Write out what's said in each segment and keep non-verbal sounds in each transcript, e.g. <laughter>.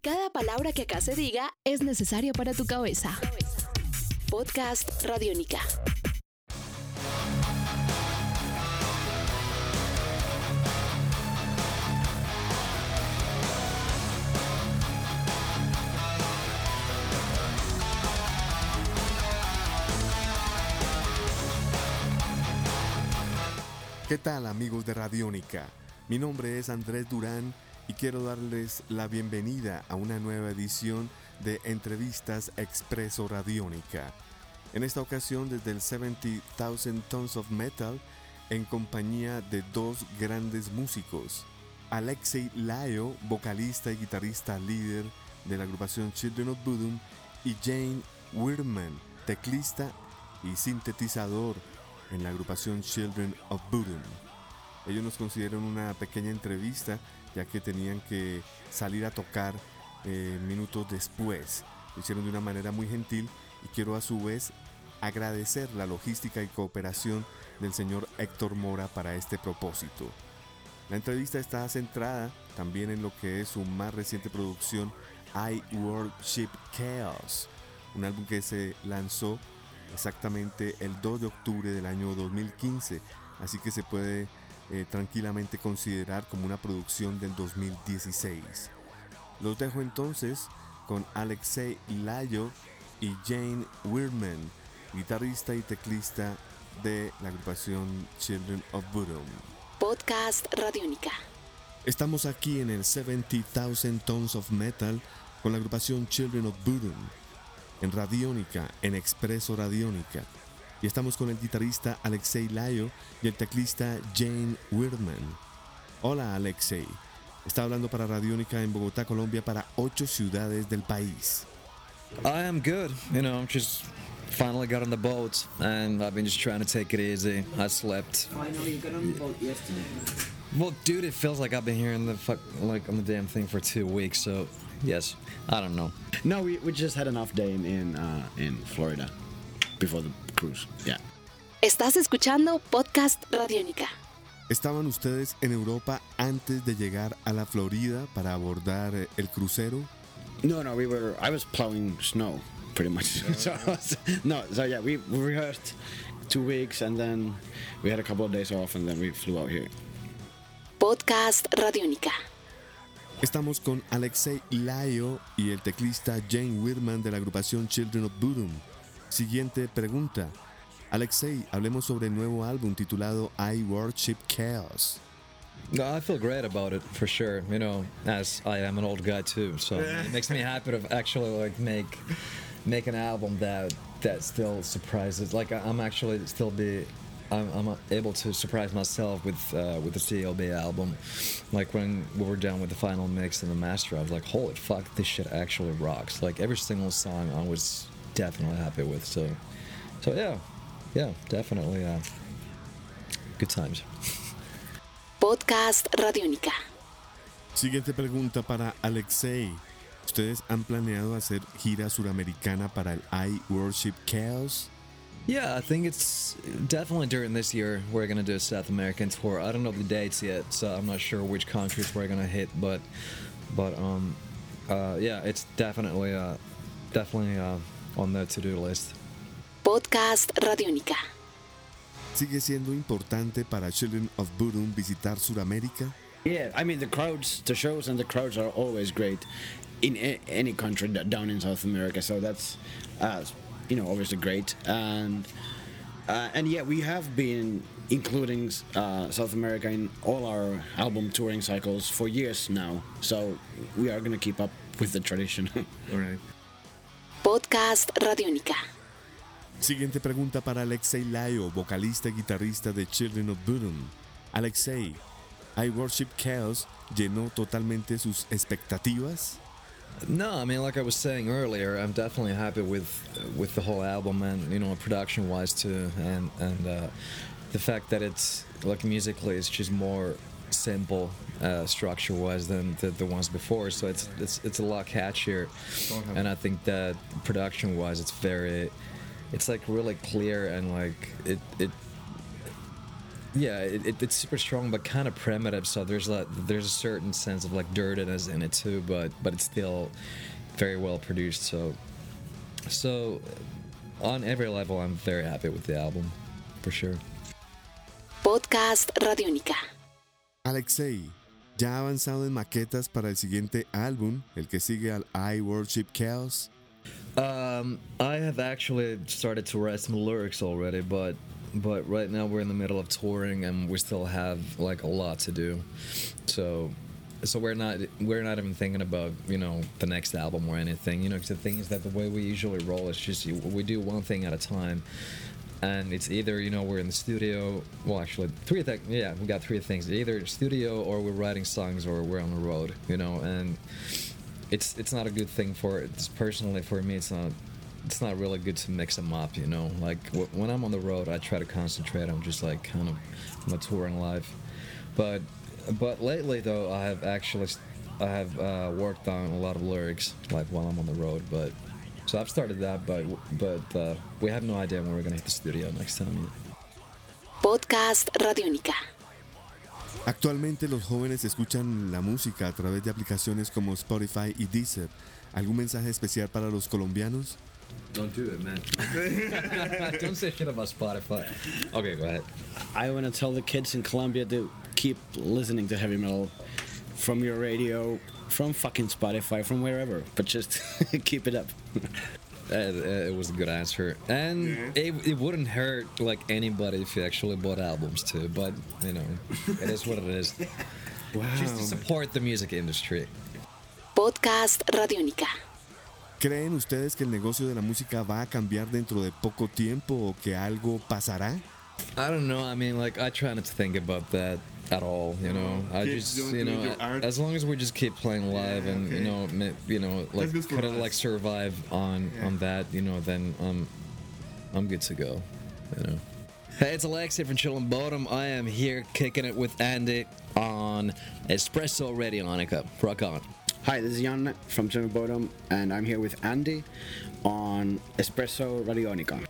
Cada palabra que acá se diga es necesaria para tu cabeza. Podcast Radiónica. ¿Qué tal amigos de Radiónica? Mi nombre es Andrés Durán y quiero darles la bienvenida a una nueva edición de Entrevistas Expreso Radiónica. En esta ocasión desde el 70,000 Tons of Metal en compañía de dos grandes músicos, Alexei Layo, vocalista y guitarrista líder de la agrupación Children of Bodom, y Jane Wirman, teclista y sintetizador en la agrupación Children of Bodom. Ellos nos consideran una pequeña entrevista ya que tenían que salir a tocar eh, minutos después. Lo hicieron de una manera muy gentil y quiero a su vez agradecer la logística y cooperación del señor Héctor Mora para este propósito. La entrevista está centrada también en lo que es su más reciente producción I Worship Chaos, un álbum que se lanzó exactamente el 2 de octubre del año 2015, así que se puede eh, tranquilamente considerar como una producción del 2016. Los dejo entonces con Alexei Layo y Jane Wirman, guitarrista y teclista de la agrupación Children of Bodom. Podcast Radiónica. Estamos aquí en el 70,000 Tons of Metal con la agrupación Children of Bodom en Radiónica, en Expreso Radiónica. Y estamos con el guitarrista Alexei Laiho y el teclista Jane Wirman. Hola Alexei, está hablando para Radiónica en Bogotá, Colombia, para ocho ciudades del país. I am good. You know, I'm just finally got on the boat and I've been just trying to take it easy. I slept. Finally, you got on the boat yesterday. Well, dude, it feels like I've been here in the fuck like on the damn thing for two weeks. So, yes, I don't know. No, we, we just had an off day in in, uh, in Florida before the cruise. Yeah. Estás escuchando Podcast Radiónica. ¿Estaban ustedes en Europa antes de llegar a la Florida para abordar eh, el crucero? No, no, we were. I was plowing snow, pretty much. <laughs> so no, so yeah, we, we rehearsed two weeks and then we had a couple of days off and then we flew out here. Podcast Radiónica. Estamos con Alexei Layo y el teclista Jane Wirman de la agrupación Children of Bodom. Siguiente pregunta. Alexei, hablemos sobre el nuevo álbum titulado I Worship Chaos. I feel great about it for sure. You know, as I am an old guy too, so it makes me happy to actually like make make an album that that still surprises. Like I'm actually still be. I'm, I'm able to surprise myself with uh, with the CLB album. Like when we were done with the final mix and the master, I was like, "Holy fuck, this shit actually rocks!" Like every single song, I was definitely happy with. So, so yeah, yeah, definitely uh, good times. Podcast Radiónica. Siguiente pregunta para Alexei. ¿Ustedes han planeado hacer gira suramericana para el I Worship Chaos? Yeah, I think it's definitely during this year we're gonna do a South American tour. I don't know the dates yet, so I'm not sure which countries we're gonna hit, but but um uh yeah, it's definitely uh definitely uh on the to-do list. Podcast Radiónica. ¿Sigue siendo importante para Children of Bodom visitar Suramérica? Yeah, I mean the crowds, the shows and the crowds are always great in a- any country down in South America. So that's, uh, you know, obviously great. And uh, and yeah, we have been including uh, South America in all our album touring cycles for years now. So we are gonna keep up with the tradition. <laughs> Alright. Podcast Radiónica. Siguiente pregunta para Alexei Layo, vocalista y guitarrista de Children of Bodom. Alexei, I Worship Chaos llenó totalmente sus expectativas? No, I mean, like I was saying earlier, I'm definitely happy with with the whole album and you know, production wise too, and and uh, the fact that it's like musically, it's just more simple uh, structure was than the, the ones before. So it's it's it's a lot catchier, and I think that production wise, it's very, it's like really clear and like it it yeah, it, it, it's super strong, but kind of primitive. So there's a there's a certain sense of like dirtiness in it too, but but it's still very well produced. So so on every level, I'm very happy with the album, for sure. Podcast Radiónica. Alexei, ¿ya ha avanzado en maquetas para el siguiente álbum, el que sigue al I Worship Chaos? Um, I have actually started to write some lyrics already, but but right now we're in the middle of touring and we still have like a lot to do. So so we're not we're not even thinking about you know the next album or anything. You know, 'cause the thing is that the way we usually roll is just we do one thing at a time. And it's either you know we're in the studio. Well, actually, three things. Yeah, we got three things: either studio, or we're writing songs, or we're on the road. You know, and it's it's not a good thing for it's personally for me it's not it's not really good to mix them up you know like w- when i'm on the road i try to concentrate on just like kind of my touring life but but lately though i have actually i have uh, worked on a lot of lyrics like while i'm on the road but so i've started that but but uh, we have no idea when we're gonna hit the studio next time. Podcast Radiónica. Actualmente los jóvenes escuchan la música a través de aplicaciones como Spotify y Deezer. ¿Algún mensaje especial para los colombianos? don't do it man <laughs> don't say shit about spotify okay go ahead I want to tell the kids in Colombia to keep listening to heavy metal from your radio, from fucking Spotify, from wherever, but just <laughs> keep it up. <laughs> Uh, it was a good answer, and it, it wouldn't hurt like anybody if you actually bought albums too. But you know, it is what it is. <laughs> Just to support the music industry. Podcast Radiónica. ¿Creen ustedes que el negocio de la música va a cambiar dentro de poco tiempo o que algo pasará? I don't know. I mean, like I try not to think about that at all. You know, I Keep just doing- you know, your as long as we just keep playing live Yeah, and you know, ma- you know, like good for kind of like survive on Yeah. on that. You know, then um, I'm good to go. You know. Hey, it's Alexi from Children of Bodom. I am here kicking it with Andy on Espresso Radionica. Rock on. Hi, this is Jan from Children of Bodom, and I'm here with Andy on Espresso Radionica.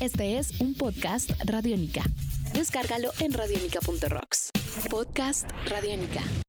Este es un podcast Radiónica. Descárgalo en radiónica.rocks. Podcast Radiónica.